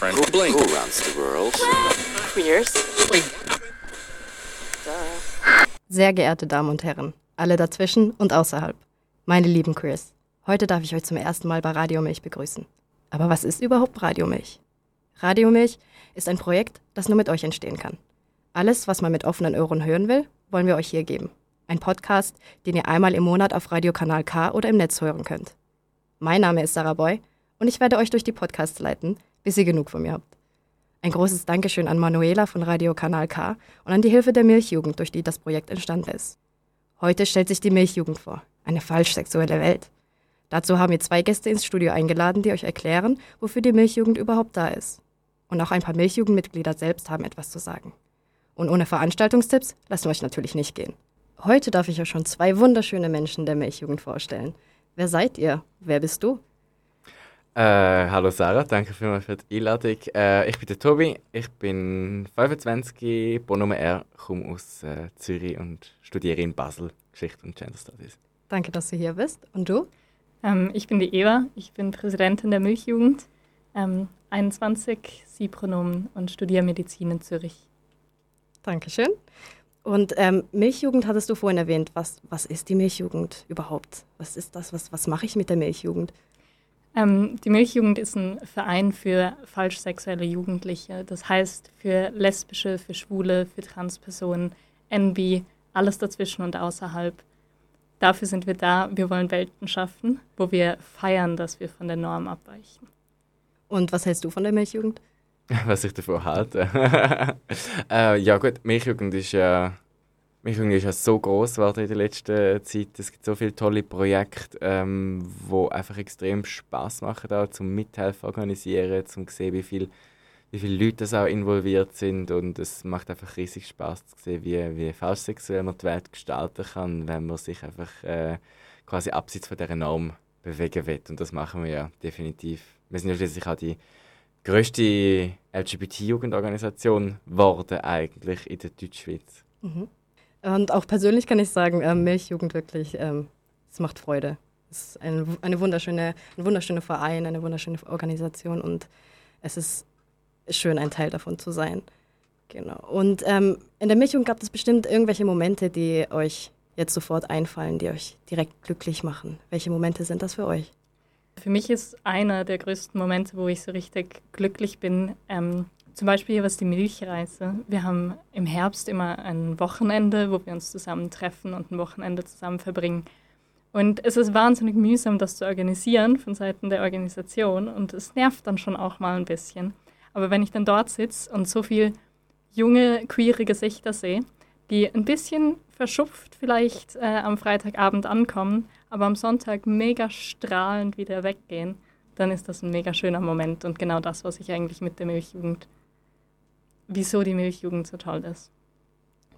friend. Who, blink. Who runs the world? Queers. Sehr geehrte Damen und Herren, alle dazwischen und außerhalb, meine lieben Queers, heute darf ich euch zum ersten Mal bei Radiomilch begrüßen. Aber was ist überhaupt Radiomilch? Radiomilch ist ein Projekt, das nur mit euch entstehen kann. Alles, was man mit offenen Ohren hören will, wollen wir euch hier geben. Ein Podcast, den ihr einmal im Monat auf Radiokanal K oder im Netz hören könnt. Mein Name ist Sarah Boy und ich werde euch durch die Podcasts leiten, bis ihr genug von mir habt. Ein großes Dankeschön an Manuela von Radio Kanal K und an die Hilfe der Milchjugend, durch die das Projekt entstanden ist. Heute stellt sich die Milchjugend vor, eine falsch sexuelle Welt. Dazu haben wir zwei Gäste ins Studio eingeladen, die euch erklären, wofür die Milchjugend überhaupt da ist. Und auch ein paar Milchjugendmitglieder selbst haben etwas zu sagen. Und ohne Veranstaltungstipps lassen wir euch natürlich nicht gehen. Heute darf ich euch schon zwei wunderschöne Menschen der Milchjugend vorstellen. Wer seid ihr? Wer bist du? Äh, hallo Sarah, danke vielmals für die Einladung. Äh, ich bin der Tobi, ich bin 25, Bonummer R, komme aus äh, Zürich und studiere in Basel Geschichte und Gender Studies. Danke, dass du hier bist. Und du? Ähm, ich bin die Eva, ich bin Präsidentin der Milchjugend, ähm, 21, Sie-Pronomen und studiere Medizin in Zürich. Dankeschön. Und ähm, Milchjugend hattest du vorhin erwähnt. Was, was ist die Milchjugend überhaupt? Was ist das? Was, was mache ich mit der Milchjugend? Ähm, die Milchjugend ist ein Verein für falsch sexuelle Jugendliche. Das heißt für lesbische, für schwule, für Transpersonen, NB, alles dazwischen und außerhalb. Dafür sind wir da. Wir wollen Welten schaffen, wo wir feiern, dass wir von der Norm abweichen. Und was hältst du von der Milchjugend? Was ich davon halte? äh, ja gut, Milchjugend ist ja Milchjugend ist ja so groß geworden in der letzten Zeit. Es gibt so viele tolle Projekte, ähm, einfach extrem Spaß machen, auch zum Mithelfen organisieren, zum sehen, wie viel wie viele Leute das auch involviert sind und es macht einfach riesig Spaß zu sehen, wie, wie sexuell man die Welt gestalten kann, wenn man sich einfach äh, quasi abseits von dieser Norm bewegen will und das machen wir ja definitiv. Wir sind ja schließlich auch die größte LGBT-Jugendorganisation geworden eigentlich in der Deutschschweiz. Mhm. Und auch persönlich kann ich sagen, ähm, Milchjugend wirklich, ähm, es macht Freude. Es ist ein, eine wunderschöne, ein wunderschöner Verein, eine wunderschöne Organisation und es ist schön, ein Teil davon zu sein. Genau. Und ähm, in der Milchung gab es bestimmt irgendwelche Momente, die euch jetzt sofort einfallen, die euch direkt glücklich machen. Welche Momente sind das für euch? Für mich ist einer der größten Momente, wo ich so richtig glücklich bin, ähm, zum Beispiel was die Milchreise. Wir haben im Herbst immer ein Wochenende, wo wir uns zusammen treffen und ein Wochenende zusammen verbringen. Und es ist wahnsinnig mühsam, das zu organisieren von Seiten der Organisation und es nervt dann schon auch mal ein bisschen. Aber wenn ich dann dort sitze und so viele junge, queere Gesichter sehe, die ein bisschen verschupft vielleicht äh, am Freitagabend ankommen, aber am Sonntag mega strahlend wieder weggehen, dann ist das ein mega schöner Moment und genau das, was ich eigentlich mit der Milchjugend, wieso die Milchjugend so toll ist.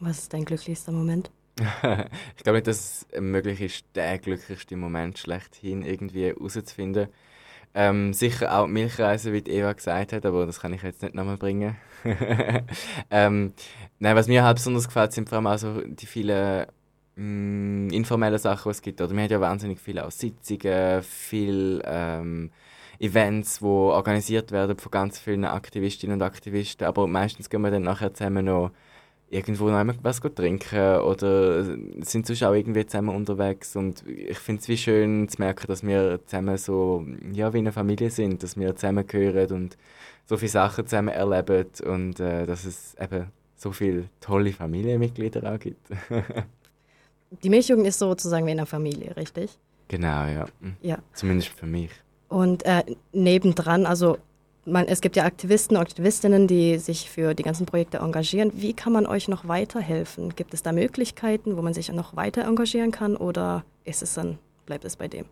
Was ist dein glücklichster Moment? ich glaube nicht, dass es möglich ist, der glücklichste Moment schlechthin irgendwie herauszufinden. Ähm, sicher auch Milchreise, wie Eva gesagt hat, aber das kann ich jetzt nicht nochmal bringen. ähm, nein, was mir halt besonders gefällt, sind vor allem auch so die vielen mh, mm, informellen Sachen, die es gibt. Oder wir haben ja wahnsinnig viele auch Sitzungen, viele ähm, Events, die organisiert werden von ganz vielen Aktivistinnen und Aktivisten, aber meistens gehen wir dann nachher zusammen noch irgendwo noch was trinken oder sind sonst auch irgendwie zusammen unterwegs und ich finde es wie schön zu merken, dass wir zusammen so, ja, wie eine Familie sind, dass wir zusammengehören und so viele Sachen zusammen erleben und äh, dass es eben so viele tolle Familienmitglieder auch gibt. Die Milchjugend ist sozusagen wie eine Familie, richtig? Genau, ja. Ja. Zumindest für mich. Und äh, nebendran, also man, es gibt ja Aktivisten und Aktivistinnen, die sich für die ganzen Projekte engagieren. Wie kann man euch noch weiterhelfen? Gibt es da Möglichkeiten, wo man sich noch weiter engagieren kann oder ist es dann, bleibt es bei dem?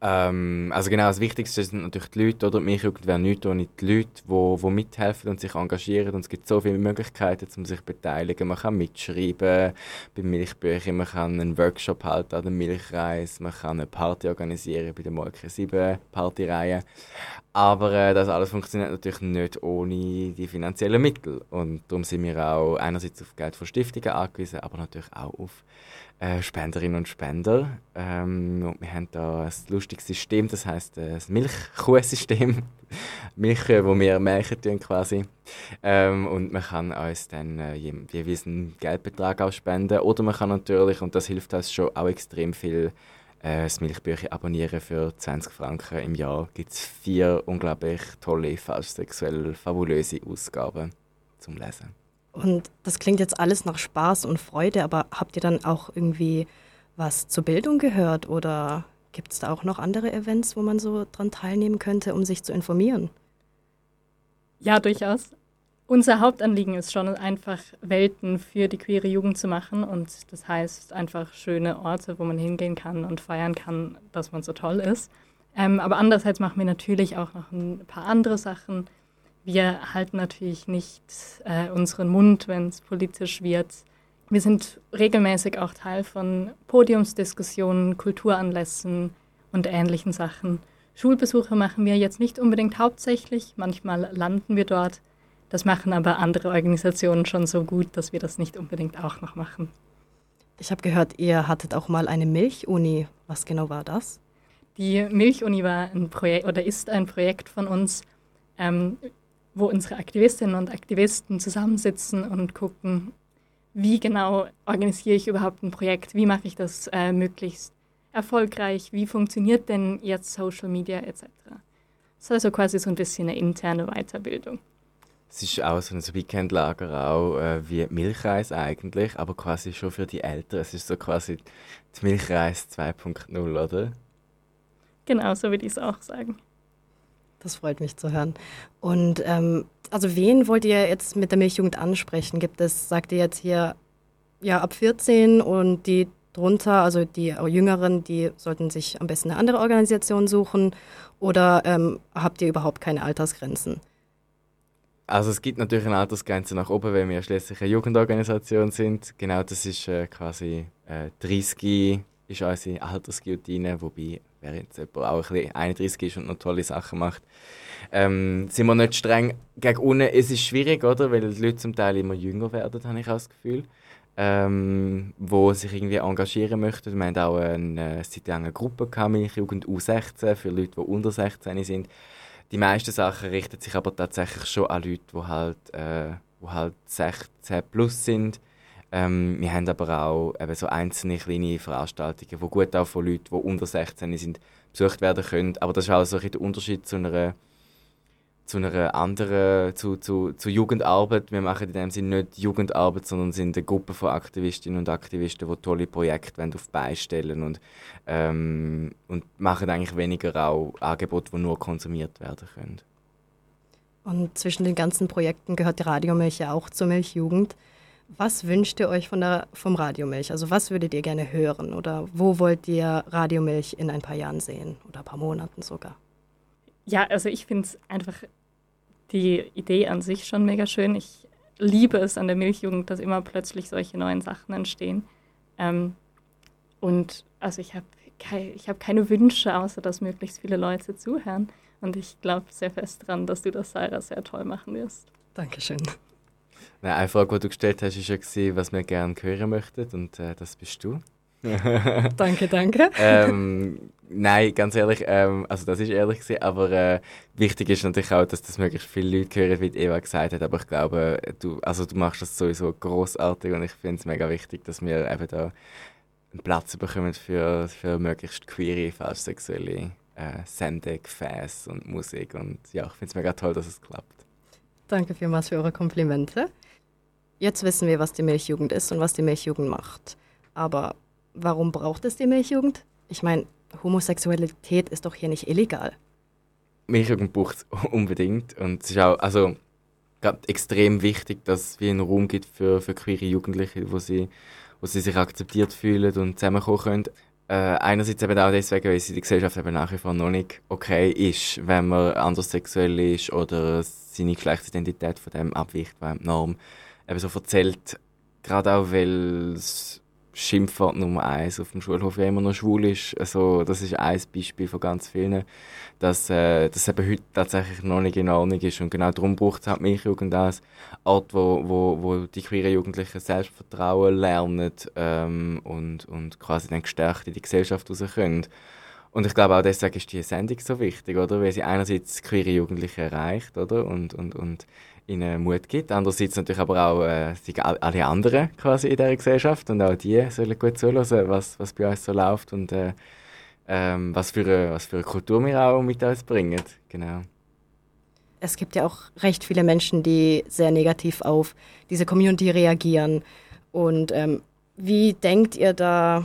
Ähm, also genau, das Wichtigste sind natürlich die Leute, oder? Mich wäre nichts ohne die Leute, die wo mithelfen und sich engagieren. Und es gibt so viele Möglichkeiten, um sich zu beteiligen. Man kann mitschreiben bei Milchbüchern, man kann einen Workshop halten an der Milchreise, man kann eine Party organisieren bei der Molke 7 Partyreihe. Aber äh, das alles funktioniert natürlich nicht ohne die finanziellen Mittel. Und darum sind wir auch einerseits auf Geld von Stiftungen angewiesen, aber natürlich auch auf äh, Spenderinnen und Spender. Ähm, und wir haben da ein lustiges System, das heißt äh, das Milchkuhsystem. Milchkühe, wo wir melken tun quasi. Ähm, und man kann uns dann äh, jeweils einen Geldbetrag auch spenden. Oder man kann natürlich, und das hilft uns schon auch extrem viel, äh, das Milchbücher abonnieren für 20 Franken im Jahr. Gibt es vier unglaublich tolle, falsch sexuell fabulöse Ausgaben zum Lesen. Und das klingt jetzt alles nach Spaß und Freude, aber habt ihr dann auch irgendwie was zur Bildung gehört oder gibt es da auch noch andere Events, wo man so dran teilnehmen könnte, um sich zu informieren? Ja, durchaus. Unser Hauptanliegen ist schon einfach, Welten für die queere Jugend zu machen. Und das heißt einfach schöne Orte, wo man hingehen kann und feiern kann, dass man so toll ist. Ähm, aber andererseits machen wir natürlich auch noch ein paar andere Sachen. Wir halten natürlich nicht äh, unseren Mund, wenn es politisch wird. Wir sind regelmäßig auch Teil von Podiumsdiskussionen, Kulturanlässen und ähnlichen Sachen. Schulbesuche machen wir jetzt nicht unbedingt hauptsächlich, manchmal landen wir dort. Das machen aber andere Organisationen schon so gut, dass wir das nicht unbedingt auch noch machen. Ich habe gehört, ihr hattet auch mal eine Milchuni. Was genau war das? Die Milchuni war ein Projekt oder ist ein Projekt von uns. Ähm, wo unsere Aktivistinnen und Aktivisten zusammensitzen und gucken, wie genau organisiere ich überhaupt ein Projekt, wie mache ich das äh, möglichst erfolgreich, wie funktioniert denn jetzt Social Media etc. Das ist also quasi so ein bisschen eine interne Weiterbildung. Es ist auch so ein Weekendlager auch äh, wie Milchreis eigentlich, aber quasi schon für die Eltern. Es ist so quasi die Milchreis 2.0, oder? Genau, so würde ich es auch sagen. Das freut mich zu hören. Und ähm, also wen wollt ihr jetzt mit der Milchjugend ansprechen? Gibt es, sagt ihr jetzt hier, ja, ab 14 und die drunter, also die Jüngeren, die sollten sich am besten eine andere Organisation suchen? Oder ähm, habt ihr überhaupt keine Altersgrenzen? Also es gibt natürlich eine Altersgrenze nach oben, weil wir schließlich eine Jugendorganisation sind. Genau, das ist äh, quasi äh, 30 ist unsere Altersguillotine, wobei wer jetzt auch ein bisschen 31 ist und noch tolle Sachen macht, ähm, sind wir nicht streng gegen unten. Es ist schwierig, oder? Weil die Leute zum Teil immer jünger werden, habe ich auch das Gefühl. Ähm, wo sich irgendwie engagieren möchten. Wir hatten auch eine, seit eine Gruppe gehabt, Milchjugend U16 für Leute, die unter 16 sind. Die meisten Sachen richten sich aber tatsächlich schon an Leute, die halt, äh, die halt 16 plus sind ähm, wir haben aber auch eben so einzelne kleine Veranstaltungen, die gut auch von Leuten, die unter 16 sind, besucht werden können. Aber das ist auch so ein der Unterschied zu einer, zu einer anderen, zu, zu, zu Jugendarbeit. Wir machen in dem Sinne nicht Jugendarbeit, sondern sind eine Gruppe von Aktivistinnen und Aktivisten, die tolle Projekte auf die Beine stellen und, ähm, und machen eigentlich weniger auch Angebote, die nur konsumiert werden können. Und zwischen den ganzen Projekten gehört die Radiomilch ja auch zur Milchjugend. Was wünscht ihr euch von der, vom Radiomilch? Also was würdet ihr gerne hören oder wo wollt ihr Radiomilch in ein paar Jahren sehen oder ein paar Monaten sogar? Ja, also ich finde es einfach die Idee an sich schon mega schön. Ich liebe es an der Milchjugend, dass immer plötzlich solche neuen Sachen entstehen. Ähm, und also ich habe kei hab keine Wünsche, außer dass möglichst viele Leute zuhören. Und ich glaube sehr fest daran, dass du das, Sarah, sehr toll machen wirst. Dankeschön. Nein, eine Frage, die du gestellt hast, war ja, was wir gerne hören möchten. Und äh, das bist du. danke, danke. ähm, nein, ganz ehrlich, ähm, also das ist ehrlich gewesen, aber äh, wichtig ist natürlich auch, dass das möglichst viele Leute hören, wie Eva gesagt hat. Aber ich glaube, du, also du machst das sowieso großartig und ich finde es mega wichtig, dass wir eben da einen Platz bekommen für, für möglichst queere, falsch sexuelle äh, Sendung, Fans und Musik. Und ja, ich finde es mega toll, dass es klappt. Danke vielmals für eure Komplimente. Jetzt wissen wir, was die Milchjugend ist und was die Milchjugend macht. Aber warum braucht es die Milchjugend? Ich meine, Homosexualität ist doch hier nicht illegal. Milchjugend braucht es unbedingt. Und es ist auch also, extrem wichtig, dass es wie einen Raum gibt für, für queere Jugendliche, wo sie, wo sie sich akzeptiert fühlen und zusammenkommen können. Äh, einerseits eben auch deswegen, weil es in der Gesellschaft eben nach wie vor noch nicht okay ist, wenn man anders sexuell ist oder seine Geschlechtsidentität von dem abweicht, was die Norm eben so erzählt. Gerade auch, weil es Schimpfwort Nummer eins auf dem Schulhof ja immer noch schwul ist. Also, das ist ein Beispiel von ganz vielen, dass äh, das eben heute tatsächlich noch nicht in Ordnung ist. Und genau darum braucht es halt Milchjugend als Ort, wo, wo, wo die queeren Jugendlichen Selbstvertrauen lernen ähm, und, und quasi dann gestärkt in die Gesellschaft raus können. Und ich glaube auch deswegen ist die Sendung so wichtig, oder? Weil sie einerseits queere Jugendliche erreicht, oder? Und, und, und ihnen Mut gibt. Andererseits natürlich aber auch äh, alle anderen quasi in dieser Gesellschaft und auch die sollen gut zuhören, was, was bei uns so läuft und äh, ähm, was, für eine, was für eine Kultur wir auch mit uns bringen. Genau. Es gibt ja auch recht viele Menschen, die sehr negativ auf diese Community reagieren. Und ähm, wie denkt ihr da,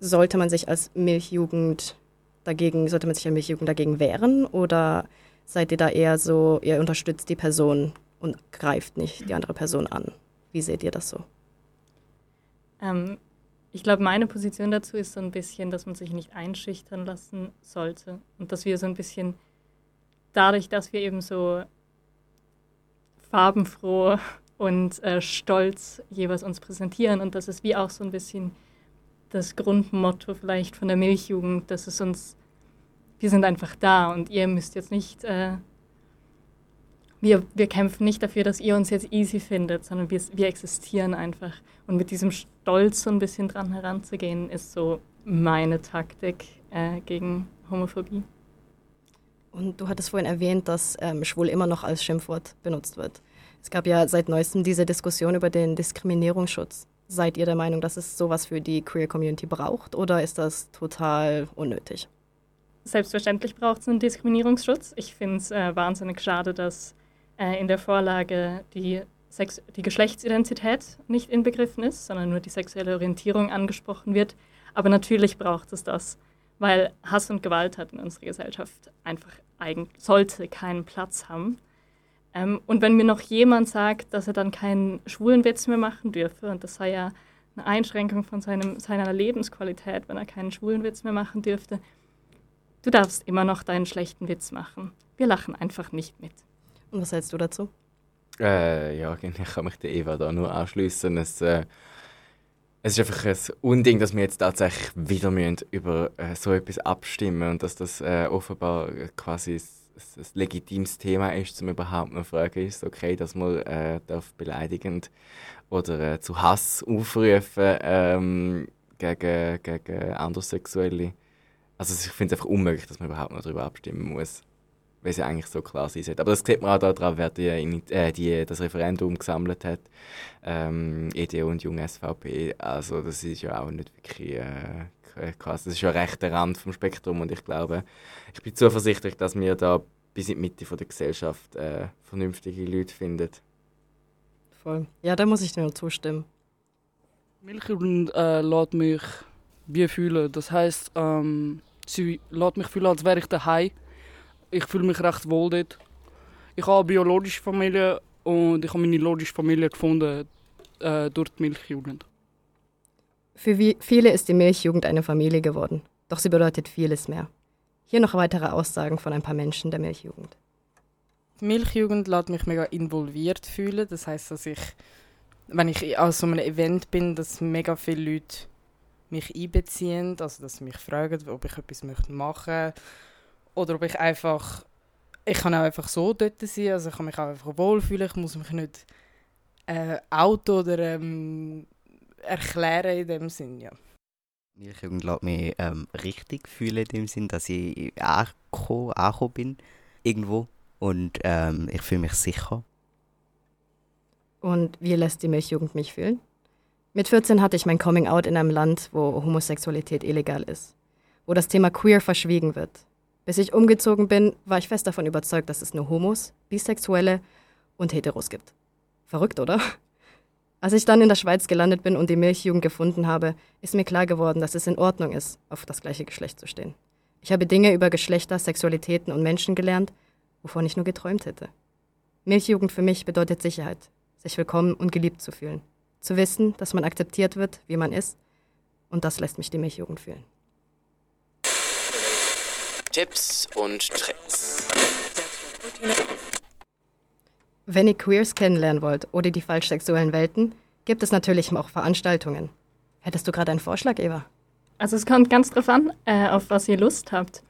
sollte man sich als Milchjugend dagegen, sollte man sich Milchjugend dagegen wehren oder seid ihr da eher so, ihr unterstützt die Person und greift nicht die andere Person an. Wie seht ihr das so? Ähm, ich glaube, meine Position dazu ist so ein bisschen, dass man sich nicht einschüchtern lassen sollte und dass wir so ein bisschen dadurch, dass wir eben so farbenfroh und äh, stolz jeweils uns präsentieren und das ist wie auch so ein bisschen das Grundmotto vielleicht von der Milchjugend, dass es uns, wir sind einfach da und ihr müsst jetzt nicht äh, wir, wir kämpfen nicht dafür, dass ihr uns jetzt easy findet, sondern wir, wir existieren einfach. Und mit diesem Stolz so ein bisschen dran heranzugehen, ist so meine Taktik äh, gegen Homophobie. Und du hattest vorhin erwähnt, dass ähm, schwul immer noch als Schimpfwort benutzt wird. Es gab ja seit neuestem diese Diskussion über den Diskriminierungsschutz. Seid ihr der Meinung, dass es sowas für die Queer Community braucht oder ist das total unnötig? Selbstverständlich braucht es einen Diskriminierungsschutz. Ich finde es äh, wahnsinnig schade, dass äh, in der Vorlage die, Sex die Geschlechtsidentität nicht inbegriffen ist, sondern nur die sexuelle Orientierung angesprochen wird. Aber natürlich braucht es das, weil Hass und Gewalt hat in unserer Gesellschaft einfach eigentlich, sollte keinen Platz haben. Ähm, und wenn mir noch jemand sagt, dass er dann keinen schwulen Witz mehr machen dürfe, und das sei ja eine Einschränkung von seinem, seiner Lebensqualität, wenn er keinen schwulen Witz mehr machen dürfte, du darfst immer noch deinen schlechten Witz machen. Wir lachen einfach nicht mit. Und was hältst du dazu? Äh, ja, ich kann mich der Eva da nur anschließen. Es, äh, es ist einfach ein Unding, dass wir jetzt tatsächlich wieder müssen über äh, so etwas abstimmen und dass das äh, offenbar quasi ein, legitimes Thema ist, um überhaupt noch fragen, ist es okay, dass man äh, darf beleidigend oder äh, zu Hass aufrufen ähm, gegen, gegen Anderssexuelle. Also ich finde es einfach unmöglich, dass man überhaupt noch darüber abstimmen muss weil sie eigentlich so klar sein sollte. Aber das sieht man auch daran, wer die, äh, die, das Referendum gesammelt hat. Ähm, EDU und Jung SVP. Also das ist ja auch nicht wirklich äh, krass. Das ist ja recht der Rand vom Spektrum und ich glaube, ich bin zuversichtlich, dass wir da bis in die Mitte von der Gesellschaft äh, vernünftige Leute finden. Voll. Ja, da muss ich dir zustimmen. Milchjugend äh, lässt mich wie fühlen. Das heißt, ähm, sie lässt mich fühlen, als wäre ich daheim ich fühle mich recht wohl dort. Ich habe eine biologische Familie und ich habe meine logische Familie gefunden äh, durch die Milchjugend. Für viele ist die Milchjugend eine Familie geworden, doch sie bedeutet vieles mehr. Hier noch weitere Aussagen von ein paar Menschen der Milchjugend. Die Milchjugend lässt mich mega involviert fühlen. Das heißt, dass ich, wenn ich an so einem Event bin, dass mega viele Leute mich einbeziehen, also dass sie mich fragen, ob ich etwas machen möchte oder ob ich einfach, ich kann auch einfach so dort sein, also ich kann mich auch einfach wohlfühlen, ich muss mich nicht äh, Auto oder ähm, erklären in dem Sinn, ja. Ich lässt mich ähm, richtig fühlen in dem Sinn, dass ich angekommen, angekommen bin irgendwo und ähm, ich fühle mich sicher. Und wie lässt die Milchjugend mich fühlen? Mit 14 hatte ich mein Coming Out in einem Land, wo Homosexualität illegal ist, wo das Thema Queer verschwiegen wird, bis ich umgezogen bin, war ich fest davon überzeugt, dass es nur Homos, Bisexuelle und Heteros gibt. Verrückt, oder? Als ich dann in der Schweiz gelandet bin und die Milchjugend gefunden habe, ist mir klar geworden, dass es in Ordnung ist, auf das gleiche Geschlecht zu stehen. Ich habe Dinge über Geschlechter, Sexualitäten und Menschen gelernt, wovon ich nur geträumt hätte. Milchjugend für mich bedeutet Sicherheit, sich willkommen und geliebt zu fühlen, zu wissen, dass man akzeptiert wird, wie man ist, und das lässt mich die Milchjugend fühlen. Tipps und Tricks. Wenn ihr Queers kennenlernen wollt oder die falschsexuellen Welten, gibt es natürlich auch Veranstaltungen. Hättest du gerade einen Vorschlag, Eva? Also es kommt ganz drauf an, äh, auf was ihr Lust habt.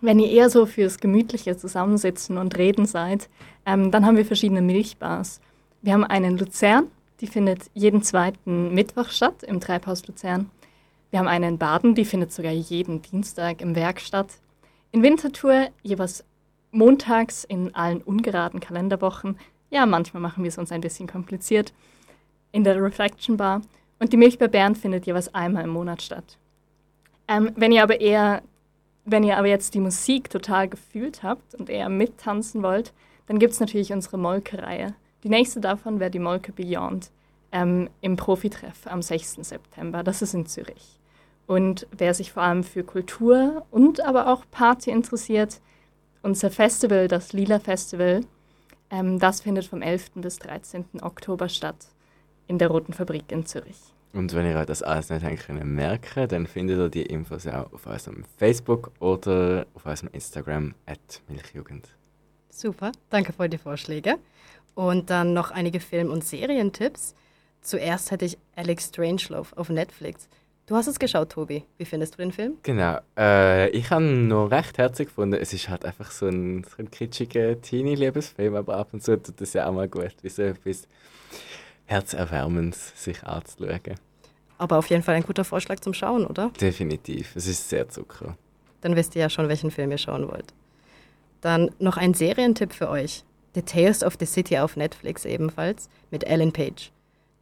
Wenn ihr eher so fürs gemütliche Zusammensitzen und Reden seid, ähm, dann haben wir verschiedene Milchbars. Wir haben einen in Luzern, die findet jeden zweiten Mittwoch statt im Treibhaus Luzern. Wir haben eine in Baden, die findet sogar jeden Dienstag im Werk statt. In Winterthur jeweils montags in allen ungeraden Kalenderwochen. Ja, manchmal machen wir es uns ein bisschen kompliziert. In der Reflection Bar. Und die Milch bei Bern findet jeweils einmal im Monat statt. Ähm, wenn ihr aber eher, wenn ihr aber jetzt die Musik total gefühlt habt und eher mittanzen wollt, dann gibt es natürlich unsere Molke-Reihe. Die nächste davon wäre die Molke Beyond ähm, im Profitreff am 6. September. Das ist in Zürich. Und wer sich vor allem für Kultur und aber auch Party interessiert, unser Festival, das Lila Festival, ähm, das findet vom 11. bis 13. Oktober statt in der Roten Fabrik in Zürich. Und wenn ihr euch das alles nicht habt merken dann findet ihr die Infos auch auf unserem Facebook oder auf unserem Instagram at Milchjugend. Super, danke für die Vorschläge. Und dann noch einige Film- und Serientipps. Zuerst hätte ich Alex Strangelove auf Netflix. Du hast es geschaut, Tobi. Wie findest du den Film? Genau. Äh, ich habe ihn noch recht herzig gefunden. Es ist halt einfach so ein, so ein kitschiger Teenie-Liebesfilm, aber ab und zu tut das ja auch mal gut, wie so etwas Herzerwärmendes sich anzuschauen. Aber auf jeden Fall ein guter Vorschlag zum Schauen, oder? Definitiv. Es ist sehr Zucker. Dann wisst ihr ja schon, welchen Film ihr schauen wollt. Dann noch ein Serientipp für euch. The Tales of the City auf Netflix ebenfalls mit Ellen Page.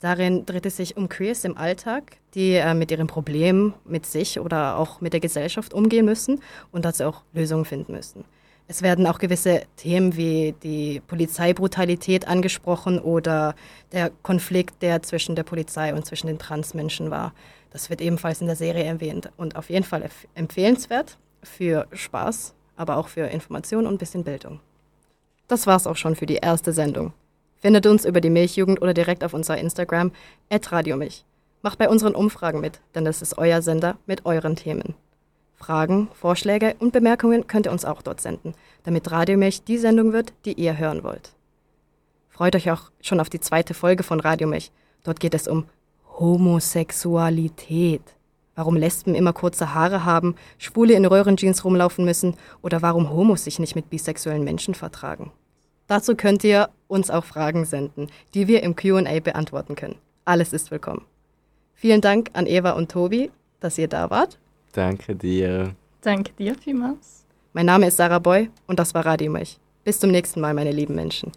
Darin dreht es sich um Queers im Alltag, die äh, mit ihren Problemen mit sich oder auch mit der Gesellschaft umgehen müssen und dazu auch Lösungen finden müssen. Es werden auch gewisse Themen wie die Polizeibrutalität angesprochen oder der Konflikt, der zwischen der Polizei und zwischen den Transmenschen war. Das wird ebenfalls in der Serie erwähnt und auf jeden Fall empfehlenswert für Spaß, aber auch für Information und ein bisschen Bildung. Das war's auch schon für die erste Sendung. Findet uns über die Milchjugend oder direkt auf unserer Instagram @radiomilch. Macht bei unseren Umfragen mit, denn das ist euer Sender mit euren Themen. Fragen, Vorschläge und Bemerkungen könnt ihr uns auch dort senden, damit Radiomilch die Sendung wird, die ihr hören wollt. Freut euch auch schon auf die zweite Folge von Radiomilch. Dort geht es um Homosexualität. Warum Lesben immer kurze Haare haben, Schwule in Röhrenjeans rumlaufen müssen oder warum Homos sich nicht mit bisexuellen Menschen vertragen. Dazu könnt ihr uns auch Fragen senden, die wir im QA beantworten können. Alles ist willkommen. Vielen Dank an Eva und Tobi, dass ihr da wart. Danke dir. Danke dir vielmals. Mein Name ist Sarah Boy und das war Radio Milch. Bis zum nächsten Mal, meine lieben Menschen.